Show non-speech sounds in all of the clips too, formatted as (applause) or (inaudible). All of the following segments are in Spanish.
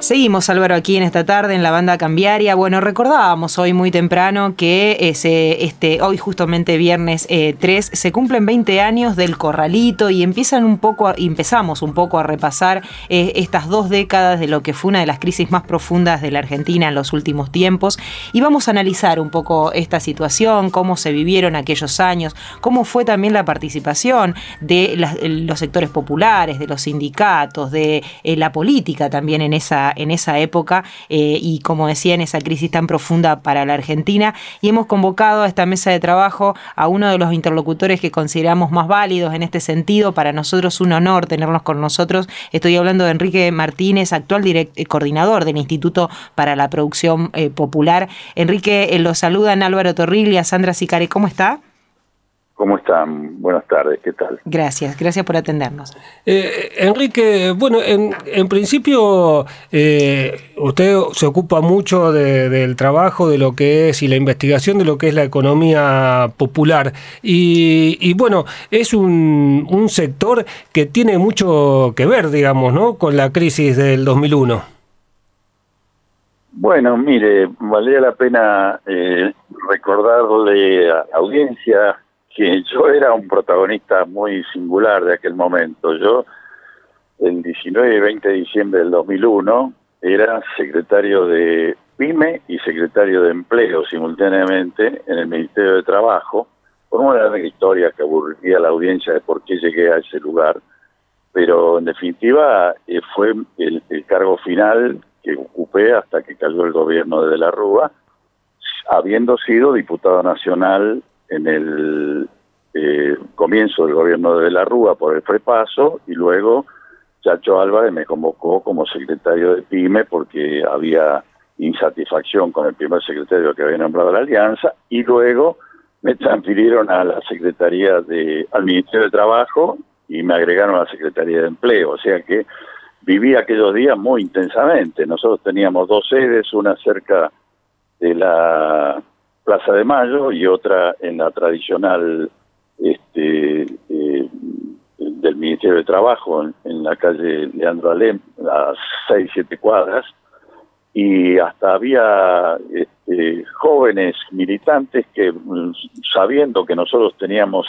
Seguimos, Álvaro, aquí en esta tarde en la banda cambiaria. Bueno, recordábamos hoy muy temprano que este, hoy justamente viernes 3 eh, se cumplen 20 años del corralito y empiezan un poco empezamos un poco a repasar eh, estas dos décadas de lo que fue una de las crisis más profundas de la Argentina en los últimos tiempos y vamos a analizar un poco esta situación, cómo se vivieron aquellos años, cómo fue también la participación de los sectores populares, de los sindicatos, de eh, la política también en esa en esa época eh, y como decía en esa crisis tan profunda para la Argentina y hemos convocado a esta mesa de trabajo a uno de los interlocutores que consideramos más válidos en este sentido, para nosotros un honor tenerlos con nosotros, estoy hablando de Enrique Martínez, actual eh, coordinador del Instituto para la Producción eh, Popular. Enrique, lo saludan Álvaro Torril y a Sandra Sicare, ¿cómo está? ¿Cómo están? Buenas tardes, ¿qué tal? Gracias, gracias por atendernos. Eh, Enrique, bueno, en, principio eh, usted se ocupa mucho del trabajo, de lo que es y la investigación de lo que es la economía popular. Y, bueno, es un, un, sector que tiene mucho que ver, digamos, ¿no? Con la crisis del 2001. Bueno, mire, valía la pena eh, recordarle a la audiencia que yo era un protagonista muy singular de aquel momento. Yo, el 19 y 20 de diciembre del 2001, era secretario de PYME y secretario de Empleo simultáneamente en el Ministerio de Trabajo, por una larga historia que aburría a la audiencia de por qué llegué a ese lugar, pero en definitiva eh, fue el, el, cargo final que ocupé hasta que cayó el gobierno de De la Rúa, habiendo sido diputado nacional en el eh, comienzo del gobierno de la Rúa por el prepaso y luego Chacho Álvarez me convocó como secretario de PYME porque había insatisfacción con el primer secretario que había nombrado la Alianza y luego me transfirieron a la Secretaría de, al Ministerio de Trabajo y me agregaron a la Secretaría de Empleo, o sea que viví aquellos días muy intensamente. Nosotros teníamos dos sedes, una cerca de la Plaza de Mayo y otra en la tradicional este, eh, del Ministerio de Trabajo en, la calle Leandro Alem, a seis, siete cuadras, y hasta había este, jóvenes militantes que, mm, sabiendo que nosotros teníamos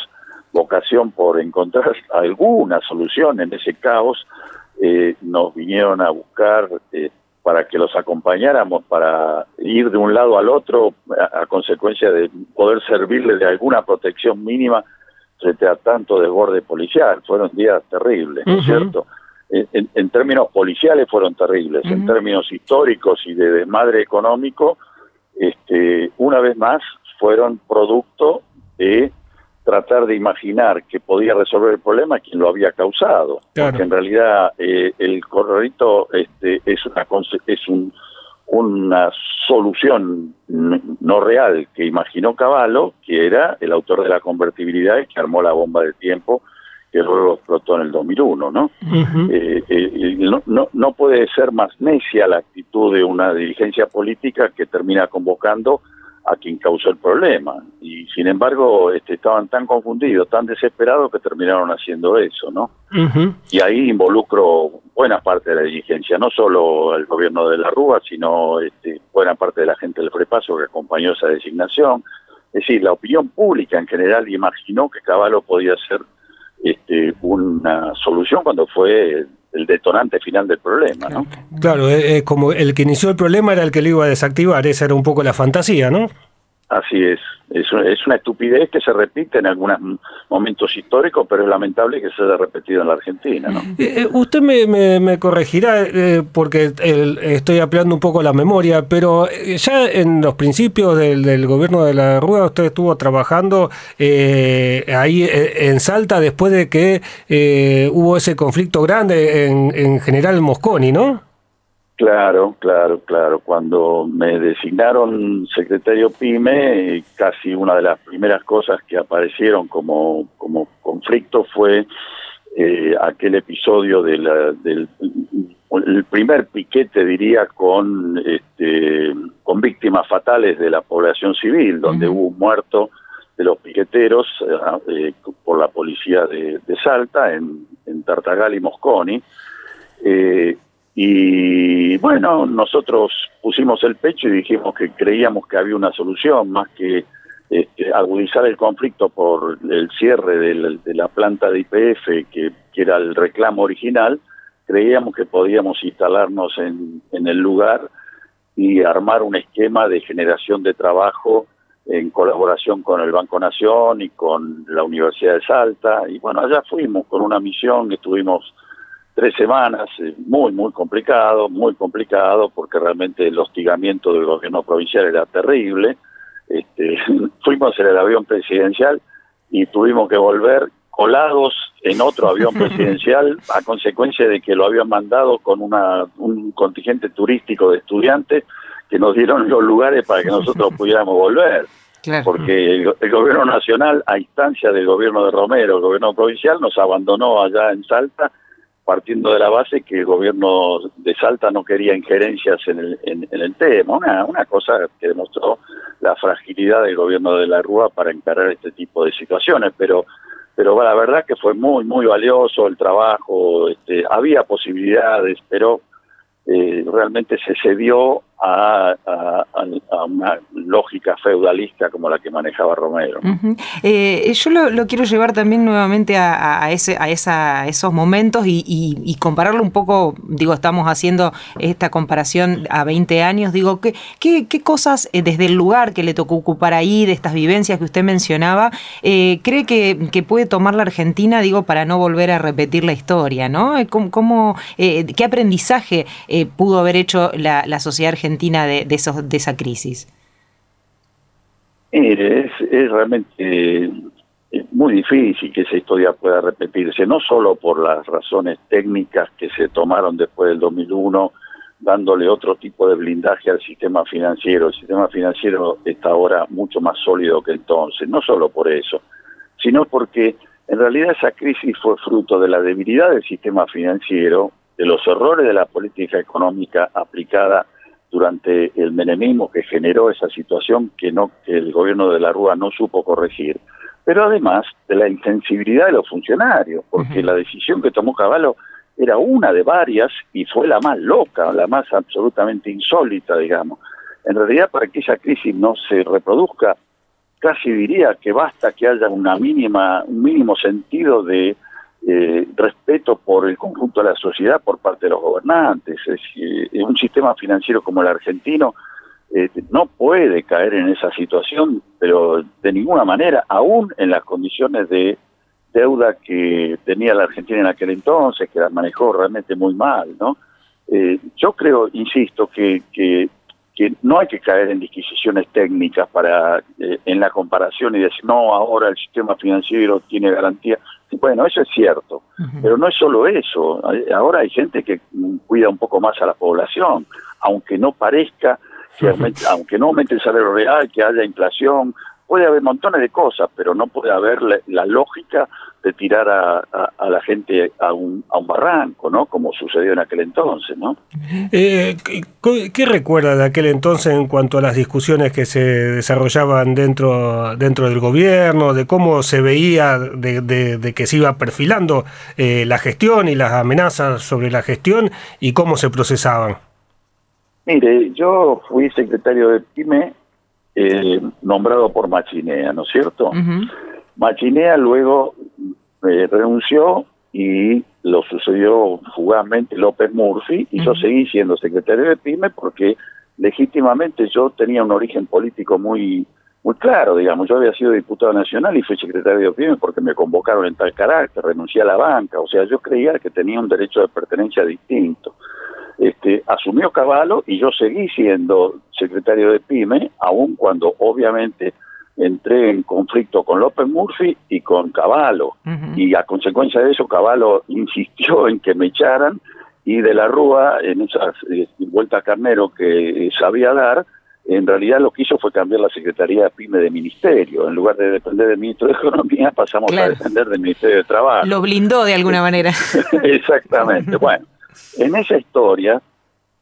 vocación por encontrar alguna solución en ese caos, eh, nos vinieron a buscar eh, para que los acompañáramos para ir de un lado al otro a, consecuencia de poder servirle de alguna protección mínima frente a tanto desborde policial. Fueron días terribles, ¿no es cierto? En, términos policiales fueron terribles, en términos históricos y de desmadre económico, este, una vez más fueron producto de tratar de imaginar que podía resolver el problema quien lo había causado. Porque en realidad eh, el corralito este, es, una, es un, una solución no real que imaginó Caballo, que era el autor de la convertibilidad y que armó la bomba de tiempo que luego explotó en el 2001, ¿no? Eh, eh, no, no, no puede ser más necia la actitud de una dirigencia política que termina convocando a quien causó el problema. Y sin embargo, este, estaban tan confundidos, tan desesperados que terminaron haciendo eso, ¿no? Y ahí involucro buena parte de la dirigencia, no solo el gobierno de la Rúa, sino este, buena parte de la gente del Frepaso que acompañó esa designación. Es decir, la opinión pública en general imaginó que Caballo podía ser este, una solución cuando fue el detonante final del problema, ¿no? Claro, es como el que inició el problema era el que lo iba a desactivar, esa era un poco la fantasía, ¿no? Así es, es, una estupidez que se repite en algunos momentos históricos, pero es lamentable que se haya repetido en la Argentina. ¿no? Eh, eh, usted me, corregirá, eh, porque estoy ampliando un poco la memoria, pero ya en los principios del, gobierno de la Rúa usted estuvo trabajando ahí en Salta después de que hubo ese conflicto grande en, en General Mosconi, ¿no? Claro, claro, claro. Cuando me designaron secretario PYME, casi una de las primeras cosas que aparecieron como, como conflicto fue eh, aquel episodio de del el primer piquete, diría, con, este, con víctimas fatales de la población civil, donde hubo un muerto de los piqueteros eh, por la policía de, Salta, en, en Tartagal y Mosconi. Eh, Y bueno, nosotros pusimos el pecho y dijimos que creíamos que había una solución, más que este, agudizar el conflicto por el cierre de la, planta de IPF, que, era el reclamo original, creíamos que podíamos instalarnos en, en el lugar y armar un esquema de generación de trabajo en colaboración con el Banco Nación y con la Universidad de Salta. Y bueno, allá fuimos con una misión, estuvimos tres semanas, eh, muy, muy complicado, muy complicado, porque realmente el hostigamiento del gobierno provincial era terrible. Este, (laughs) fuimos en el avión presidencial y tuvimos que volver colados en otro avión (laughs) presidencial a consecuencia de que lo habían mandado con una, un contingente turístico de estudiantes que nos dieron los lugares para que nosotros (laughs) pudiéramos volver. Porque el, el, gobierno nacional, a instancia del gobierno de Romero, el gobierno provincial, nos abandonó allá en Salta partiendo de la base que el gobierno de Salta no quería injerencias en el, en, el tema, una, una cosa que demostró la fragilidad del gobierno de la Rúa para encarar este tipo de situaciones, pero pero la verdad que fue muy muy valioso el trabajo, este, había posibilidades, pero eh, realmente se cedió a, una lógica feudalista como la que manejaba Romero. Eh, yo lo, quiero llevar también nuevamente a, ese, esa, esos momentos y, compararlo un poco, digo, estamos haciendo esta comparación a 20 años, digo, ¿qué, qué, cosas eh, desde el lugar que le tocó ocupar ahí, de estas vivencias que usted mencionaba, eh, cree que, puede tomar la Argentina, digo, para no volver a repetir la historia, ¿no? ¿Cómo, ¿Qué aprendizaje pudo haber hecho la sociedad argentina? De, de, esos, de esa crisis? es, realmente muy difícil que esa historia pueda repetirse, no solo por las razones técnicas que se tomaron después del 2001, dándole otro tipo de blindaje al sistema financiero. El sistema financiero está ahora mucho más sólido que entonces, no solo por eso, sino porque en realidad esa crisis fue fruto de la debilidad del sistema financiero, de los errores de la política económica aplicada durante el menemismo que generó esa situación que no que el gobierno de la Rúa no supo corregir, pero además de la insensibilidad de los funcionarios, porque la decisión que tomó Caballo era una de varias y fue la más loca, la más absolutamente insólita, digamos. En realidad, para que esa crisis no se reproduzca, casi diría que basta que haya una mínima, un mínimo sentido de eh, respeto por el conjunto de la sociedad por parte de los gobernantes. Es, un sistema financiero como el argentino eh, no puede caer en esa situación, pero de ninguna manera, aún en las condiciones de deuda que tenía la Argentina en aquel entonces, que la manejó realmente muy mal, ¿no? Eh, yo creo, insisto, que, no hay que caer en disquisiciones técnicas para en la comparación y decir, no, ahora el sistema financiero tiene garantía. Bueno, eso es cierto, pero no es solo eso. Ahora hay gente que cuida un poco más a la población, aunque no parezca, que aunque no aumente el salario real, que haya inflación, puede haber montones de cosas, pero no puede haber la, lógica de tirar a, la gente a un, a un barranco, ¿no? Como sucedió en aquel entonces, ¿no? Eh, ¿qué, recuerda de aquel entonces en cuanto a las discusiones que se desarrollaban dentro, dentro del gobierno, de cómo se veía de, que se iba perfilando eh, la gestión y las amenazas sobre la gestión y cómo se procesaban? Mire, yo fui secretario de PYME eh, nombrado por Machinea, ¿no es cierto? Machinea luego eh, renunció y lo sucedió fugazmente López Murphy y yo seguí siendo secretario de PYME porque legítimamente yo tenía un origen político muy muy claro, digamos, yo había sido diputado nacional y fui secretario de PYME porque me convocaron en tal carácter, renuncié a la banca, o sea, yo creía que tenía un derecho de pertenencia distinto. Este, asumió Caballo y yo seguí siendo secretario de PYME, aun cuando obviamente entré en conflicto con López Murphy y con Caballo. Y a consecuencia de eso, Caballo (laughs) insistió en que me echaran y de la Rúa, en esa eh, vuelta carnero que sabía dar, en realidad lo que hizo fue cambiar la Secretaría de PYME de Ministerio. En lugar de depender del Ministro de Economía, (laughs) pasamos a depender del Ministerio de Trabajo. Lo blindó de alguna manera. (laughs) Exactamente. Bueno, en esa historia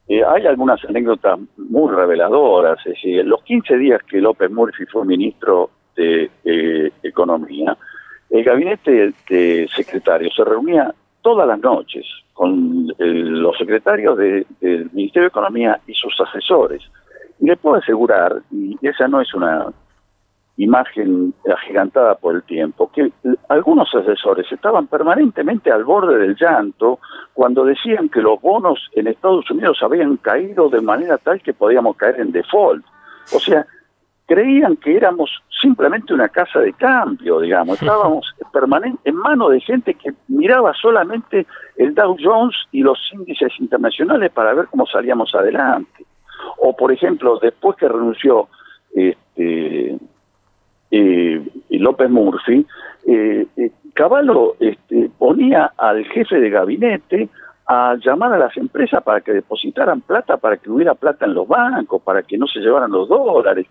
eh, hay algunas anécdotas muy reveladoras. Es decir, los 15 días que López Murphy fue ministro de Economía, el gabinete de secretarios se reunía todas las noches con los secretarios del Ministerio de Economía y sus asesores. Y le puedo asegurar, y esa no es una imagen agigantada por el tiempo, que algunos asesores estaban permanentemente al borde del llanto cuando decían que los bonos en Estados Unidos habían caído de manera tal que podíamos caer en default. O sea, creían que éramos simplemente una casa de cambio, digamos, (laughs) estábamos permanente en manos de gente que miraba solamente el Dow Jones y los índices internacionales para ver cómo salíamos adelante. O, por ejemplo, después que renunció este, eh, López Murphy, eh, eh, Caballo este, ponía al jefe de gabinete a llamar a las empresas para que depositaran plata, para que hubiera plata en los bancos, para que no se llevaran los dólares.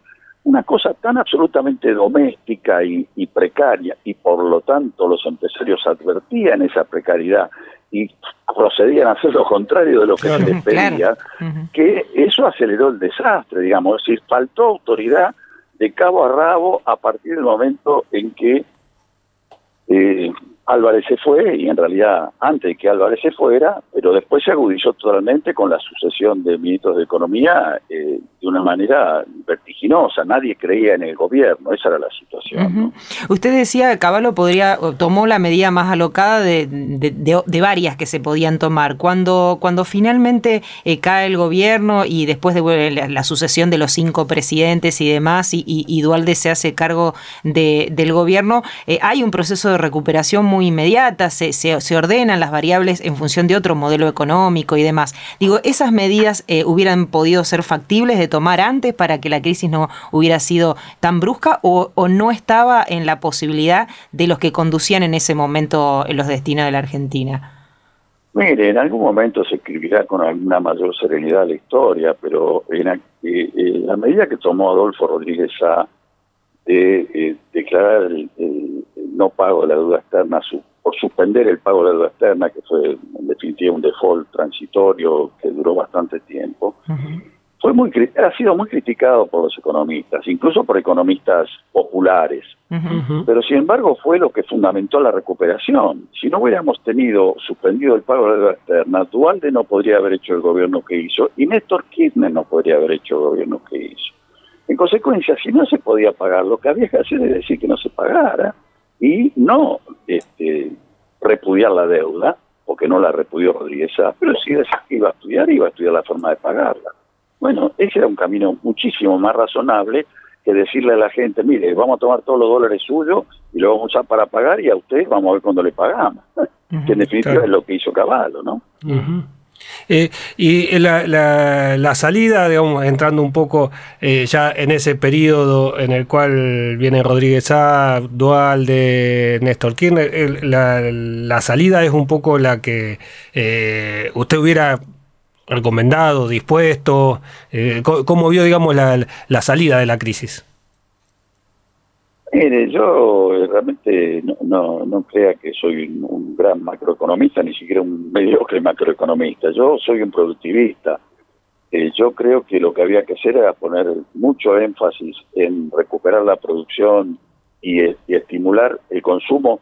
Una cosa tan absolutamente doméstica y, precaria, y por lo tanto los empresarios advertían esa precariedad y procedían a hacer lo contrario de lo que se les pedía, que eso aceleró el desastre, digamos, es decir, faltó autoridad de cabo a rabo a partir del momento en que eh, Álvarez se fue y en realidad antes de que Álvarez se fuera, pero después se agudizó totalmente con la sucesión de ministros de Economía eh, de una manera vertiginosa. Nadie creía en el gobierno, esa era la situación. Usted decía que Caballo podría, tomó la medida más alocada de, varias que se podían tomar. Cuando, cuando finalmente eh, cae el gobierno y después de la, sucesión de los cinco presidentes y demás, y, y, Dualde se hace cargo del gobierno, eh, hay un proceso de recuperación muy muy inmediata, se, se, ordenan las variables en función de otro modelo económico y demás. Digo, ¿esas medidas eh, hubieran podido ser factibles de tomar antes para que la crisis no hubiera sido tan brusca o, no estaba en la posibilidad de los que conducían en ese momento los destinos de la Argentina? Mire, en algún momento se escribirá con alguna mayor serenidad la historia, pero en, eh, la medida que tomó Adolfo Rodríguez a de eh, declarar el, no pago de la deuda externa, por suspender el pago de la deuda externa, que fue en definitiva un default transitorio que duró bastante tiempo, fue muy ha sido muy criticado por los economistas, incluso por economistas populares. Pero sin embargo fue lo que fundamentó la recuperación. Si no hubiéramos tenido suspendido el pago de la deuda externa, Dualde no podría haber hecho el gobierno que hizo y Néstor Kirchner no podría haber hecho el gobierno que hizo. En consecuencia, si no se podía pagar, lo que había que hacer es decir que no se pagara y no este, repudiar la deuda, porque no la repudió Rodríguez pero sí decir que iba a estudiar, iba a estudiar la forma de pagarla. Bueno, ese era un camino muchísimo más razonable que decirle a la gente, mire, vamos a tomar todos los dólares suyos y lo vamos a usar para pagar y a usted vamos a ver cuándo le pagamos. (laughs) que en definitiva es lo que hizo Caballo, ¿no? Eh, y la, la, salida, digamos, entrando un poco eh, ya en ese periodo en el cual viene Rodríguez A, Dual de Néstor Kirchner, la, salida es un poco la que eh, usted hubiera recomendado, dispuesto, ¿cómo vio, digamos, la, la salida de la crisis? Mire, yo eh, realmente no, no, crea que soy un, gran macroeconomista, ni siquiera un mediocre macroeconomista. Yo soy un productivista. Eh, yo creo que lo que había que hacer era poner mucho énfasis en recuperar la producción y, estimular el consumo,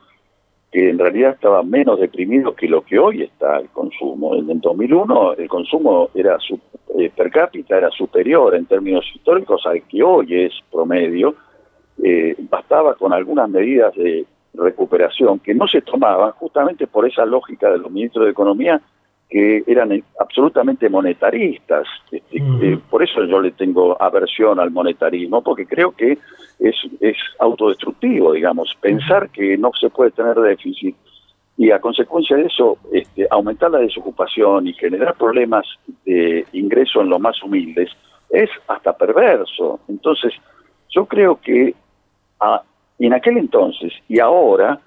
que en realidad estaba menos deprimido que lo que hoy está el consumo. En, 2001 el consumo era eh, per cápita era superior en términos históricos al que hoy es promedio eh, bastaba con algunas medidas de recuperación que no se tomaban justamente por esa lógica de los ministros de Economía que eran absolutamente monetaristas. Este, eh, por eso yo le tengo aversión al monetarismo, porque creo que es, es autodestructivo, digamos, pensar que no se puede tener déficit y a consecuencia de eso este, aumentar la desocupación y generar problemas de ingreso en los más humildes es hasta perverso. Entonces, yo creo que y en aquel entonces y ahora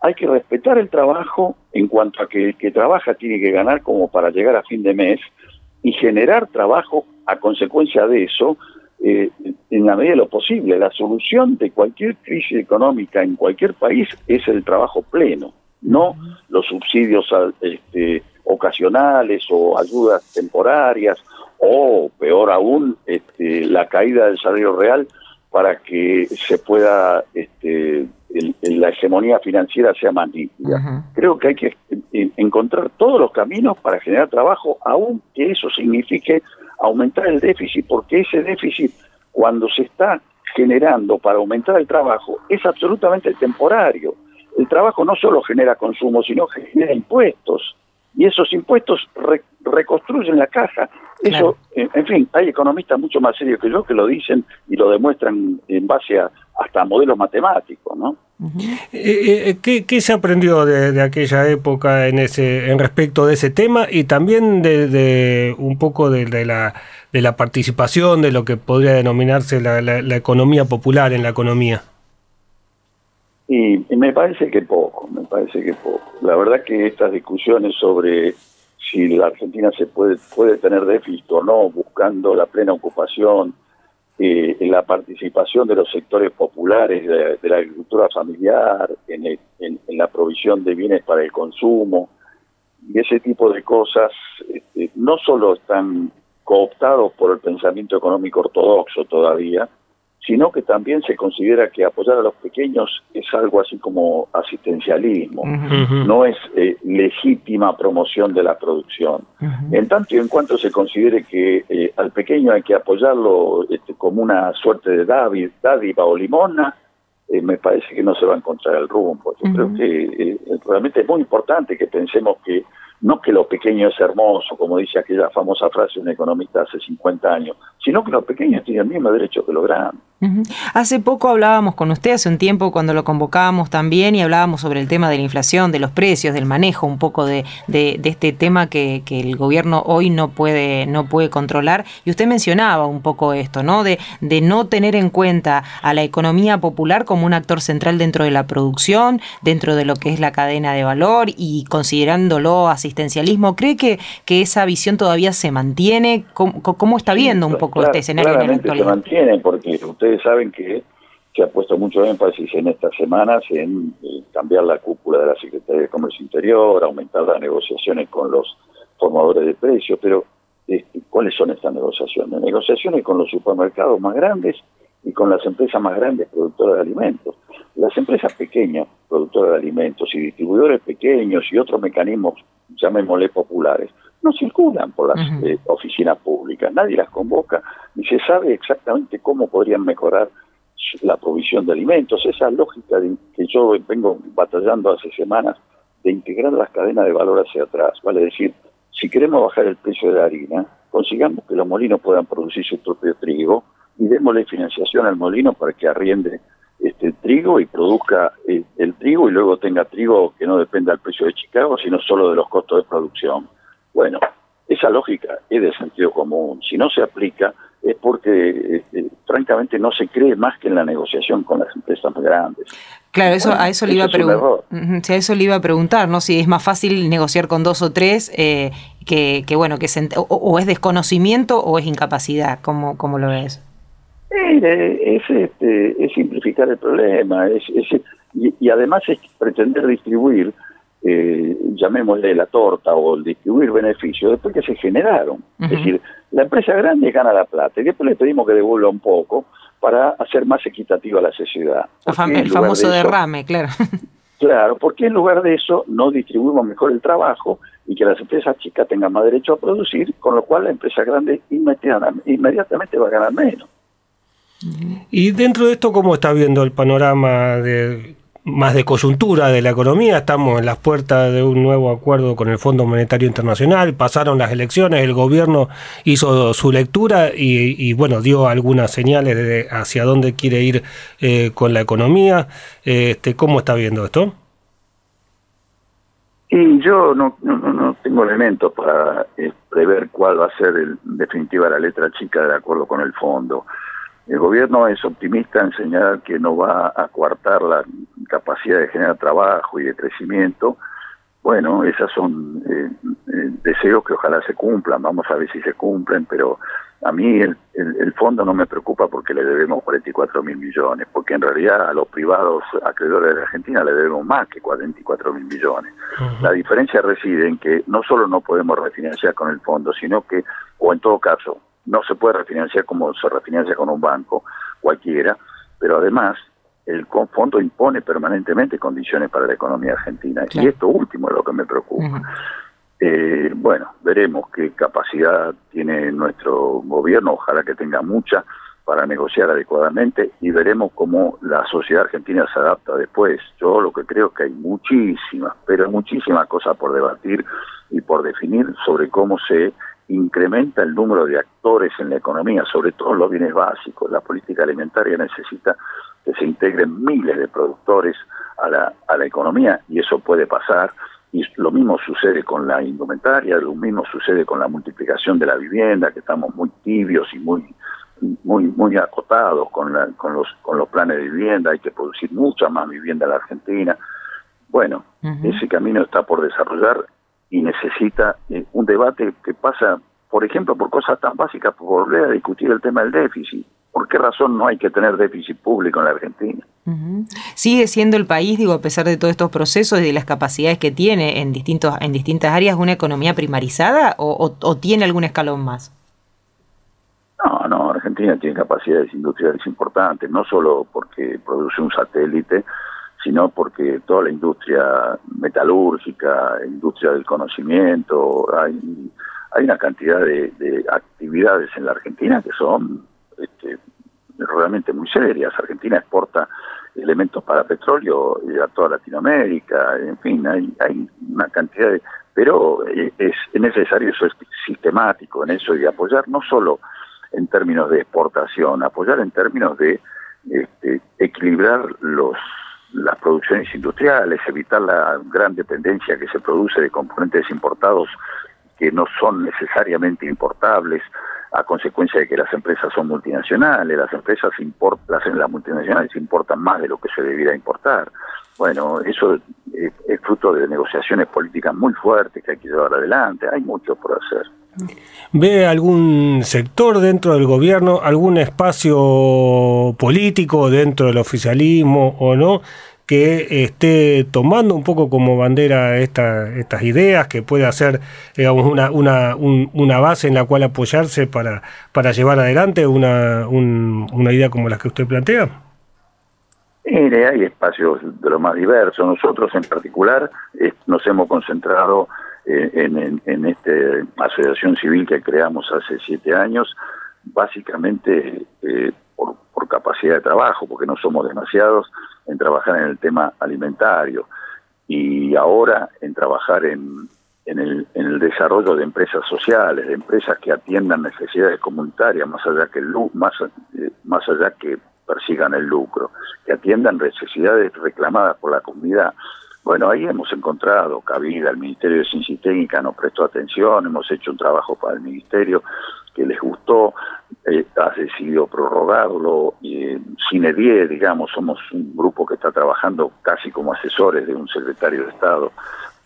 hay que respetar el trabajo en cuanto a que el que trabaja tiene que ganar como para llegar a fin de mes y generar trabajo a consecuencia de eso eh, en la medida de lo posible. La solución de cualquier crisis económica en cualquier país es el trabajo pleno, no los subsidios este, ocasionales o ayudas temporarias o peor aún este, la caída del salario real para que se pueda este, la hegemonía financiera sea más nítida. Creo que hay que encontrar todos los caminos para generar trabajo, aunque eso signifique aumentar el déficit, porque ese déficit, cuando se está generando para aumentar el trabajo, es absolutamente temporario. El trabajo no solo genera consumo, sino que genera impuestos. Y esos impuestos reconstruyen la caja. Eso, en fin, hay economistas mucho más serios que yo que lo dicen y lo demuestran en base a hasta modelos matemáticos, ¿no? Eh, eh, ¿Qué, ¿Qué, se aprendió de, aquella época en ese en respecto de ese tema y también de, un poco de, la, de la participación de lo que podría denominarse la, la, economía popular en la economía? Y, me parece que poco, me parece que poco. La verdad que estas discusiones sobre si la Argentina se puede puede tener déficit o no, buscando la plena ocupación, eh, la participación de los sectores populares de, la agricultura familiar, en, la provisión de bienes para el consumo, y ese tipo de cosas este, no solo están cooptados por el pensamiento económico ortodoxo todavía, sino que también se considera que apoyar a los pequeños es algo así como asistencialismo, no es eh, legítima promoción de la producción. En tanto y en cuanto se considere que eh, al pequeño hay que apoyarlo este, como una suerte de dádiva o limona, eh, me parece que no se va a encontrar el rumbo. Yo creo que realmente es muy importante que pensemos que no que lo pequeño es hermoso, como dice aquella famosa frase de un economista hace 50 años, sino que los pequeños tienen el mismo derecho que los grandes. Hace poco hablábamos con usted, hace un tiempo cuando lo convocábamos también, y hablábamos sobre el tema de la inflación, de los precios, del manejo un poco de, de, este tema que, que, el gobierno hoy no puede, no puede controlar. Y usted mencionaba un poco esto, ¿no? De, de no tener en cuenta a la economía popular como un actor central dentro de la producción, dentro de lo que es la cadena de valor y considerándolo asistencialismo. ¿Cree que, que esa visión todavía se mantiene? ¿Cómo, está viendo un poco este escenario en la actualidad? Se mantiene porque usted saben que se ha puesto mucho énfasis en estas semanas en, cambiar la cúpula de la Secretaría de Comercio Interior, aumentar las negociaciones con los formadores de precios, pero este, ¿cuáles son estas negociaciones? Negociaciones con los supermercados más grandes y con las empresas más grandes productoras de alimentos. Las empresas pequeñas, productoras de alimentos y distribuidores pequeños y otros mecanismos, llamémosle populares, no circulan por las eh, oficinas públicas, nadie las convoca y se sabe exactamente cómo podrían mejorar la provisión de alimentos. Esa lógica que yo vengo batallando hace semanas de integrar las cadenas de valor hacia atrás, vale decir, si queremos bajar el precio de la harina, consigamos que los molinos puedan producir su propio trigo y démosle financiación al molino para que arriende este trigo y produzca el, eh, el trigo y luego tenga trigo que no dependa del precio de Chicago, sino solo de los costos de producción. Bueno, esa lógica es de sentido común. Si no se aplica es porque, este, francamente, no se cree más que en la negociación con las empresas más grandes. Claro, eso, a eso le iba a preguntar. a eso le iba a preguntar, ¿no? Si es más fácil negociar con dos o tres eh, que, bueno, que o, es desconocimiento o es incapacidad, ¿cómo, cómo lo ves? Es, este, es simplificar el problema, es, y, además es pretender distribuir eh, llamémosle la torta o el distribuir beneficios después que se generaron. Es decir, la empresa grande gana la plata y después le pedimos que devuelva un poco para hacer más equitativa la sociedad. El famoso derrame, claro. (laughs) Claro, porque en lugar de eso no distribuimos mejor el trabajo y que las empresas chicas tengan más derecho a producir, con lo cual la empresa grande inmediatamente va a ganar menos. Y dentro de esto, ¿cómo está viendo el panorama de más de coyuntura de la economía. Estamos en las puertas de un nuevo acuerdo con el Fondo Monetario Internacional. Pasaron las elecciones, el gobierno hizo su lectura y, bueno, dio algunas señales de hacia dónde quiere ir eh, con la economía. Este, ¿Cómo está viendo esto? Y yo no, no, tengo elementos para eh, prever cuál va a ser en definitiva la letra chica de acuerdo con el fondo. El gobierno es optimista en señalar que no va a coartar la capacidad de generar trabajo y de crecimiento. Bueno, esos son eh, eh, deseos que ojalá se cumplan, vamos a ver si se cumplen, pero a mí el, fondo no me preocupa porque le debemos 44 mil millones, porque en realidad a los privados acreedores de Argentina le debemos más que 44 mil millones. La diferencia reside en que no solo no podemos refinanciar con el fondo, sino que, o en todo caso, no se puede refinanciar como se refinancia con un banco cualquiera, pero además el fondo impone permanentemente condiciones para la economía argentina. Y esto último es lo que me preocupa. Eh, bueno, veremos qué capacidad tiene nuestro gobierno, ojalá que tenga mucha para negociar adecuadamente y veremos cómo la sociedad argentina se adapta después. Yo lo que creo es que hay muchísimas, pero muchísimas cosas por debatir y por definir sobre cómo se incrementa el número de actores en la economía, sobre todo los bienes básicos. La política alimentaria necesita que se integren miles de productores a la, a la economía y eso puede pasar. Y lo mismo sucede con la indumentaria, lo mismo sucede con la multiplicación de la vivienda, que estamos muy tibios y muy muy muy acotados con, con los con los planes de vivienda, hay que producir mucha más vivienda en la Argentina. Bueno, ese camino está por desarrollar y necesita eh, un debate que pasa, por ejemplo, por cosas tan básicas, por volver a discutir el tema del déficit. ¿Por qué razón no hay que tener déficit público en la Argentina? ¿Sigue siendo el país, digo, a pesar de todos estos procesos y de las capacidades que tiene en, distintos, en distintas áreas, una economía primarizada o tiene algún escalón más? No, no, Argentina tiene capacidades industriales importantes, no solo porque produce un satélite, sino porque toda la industria metalúrgica, industria del conocimiento, hay, una cantidad de, actividades en la Argentina que son este, realmente muy serias. Argentina exporta elementos para petróleo a toda Latinoamérica, en fin, hay, hay una cantidad de... Pero eh, es necesario eso es sistemático en eso y apoyar no solo en términos de exportación, apoyar en términos de este, equilibrar los las producciones industriales, evitar la gran dependencia que se produce de componentes importados que no son necesariamente importables a consecuencia de que las empresas son multinacionales, las empresas importan, las, multinacionales importan más de lo que se debiera importar. Bueno, eso es, fruto de negociaciones políticas muy fuertes que hay que llevar adelante, hay mucho por hacer. ¿Ve algún sector dentro del gobierno, algún espacio político dentro del oficialismo o no, que esté tomando un poco como bandera estas ideas, que pueda ser digamos, una, una, una, base en la cual apoyarse para, para llevar adelante una, una idea como la que usted plantea? Mire, hay espacios de lo más diversos. Nosotros en particular nos hemos concentrado eh, en, en, esta asociación civil que creamos hace siete años, básicamente eh, por, capacidad de trabajo, porque no somos demasiados, en trabajar en el tema alimentario y ahora en trabajar en, en, el, en el desarrollo de empresas sociales, de empresas que atiendan necesidades comunitarias más allá que el más, eh, más allá que persigan el lucro, que atiendan necesidades reclamadas por la comunidad. Bueno, ahí hemos encontrado cabida, el Ministerio de Ciencia y Técnica nos prestó atención, hemos hecho un trabajo para el Ministerio que les gustó, eh, ha decidido prorrogarlo, eh, Cine 10, digamos, somos un grupo que está trabajando casi como asesores de un secretario de Estado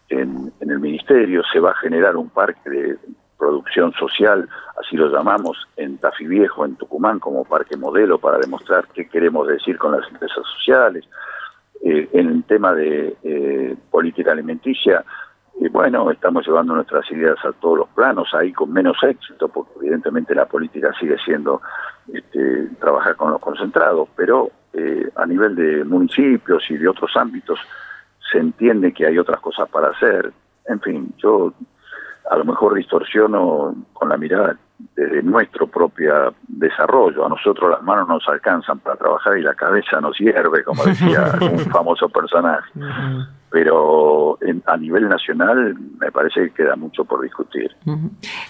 en, en el Ministerio, se va a generar un parque de producción social, así lo llamamos, en Tafí Viejo, en Tucumán, como parque modelo para demostrar qué queremos decir con las empresas sociales eh, en el tema de eh, política alimenticia, eh, bueno, estamos llevando nuestras ideas a todos los planos, ahí con menos éxito, porque evidentemente la política sigue siendo este, trabajar con los concentrados, pero a nivel de municipios y de otros ámbitos se entiende que hay otras cosas para hacer. En fin, yo a lo mejor distorsiono con la mirada desde nuestro propio desarrollo. A nosotros las manos nos alcanzan para trabajar y la cabeza nos hierve, como decía (laughs) un famoso personaje. Pero a nivel nacional me parece que queda mucho por discutir.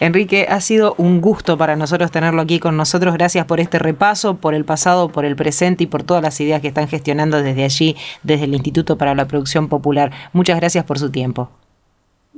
Enrique, ha sido un gusto para nosotros tenerlo aquí con nosotros. Gracias por este repaso, por el pasado, por el presente y por todas las ideas que están gestionando desde allí, desde el Instituto para la Producción Popular. Muchas gracias por su tiempo.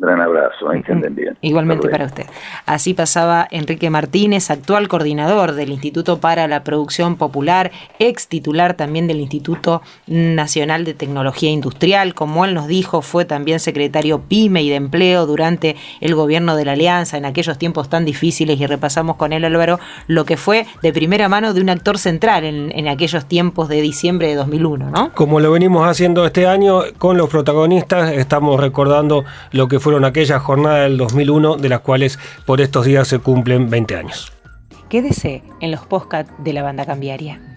Gran abrazo, ahí bien. Igualmente para usted. Así pasaba Enrique Martínez, actual coordinador del Instituto para la Producción Popular, ex titular también del Instituto Nacional de Tecnología Industrial. Como él nos dijo, fue también secretario PYME y de Empleo durante el gobierno de la Alianza en aquellos tiempos tan difíciles y repasamos con él, Álvaro, lo que fue de primera mano de un actor central en, en aquellos tiempos de diciembre de 2001, ¿no? Como lo venimos haciendo este año con los protagonistas, estamos recordando lo que fue fueron aquella jornada del 2001 de las cuales por estos días se cumplen 20 años. Quédese en los podcasts de la banda cambiaria.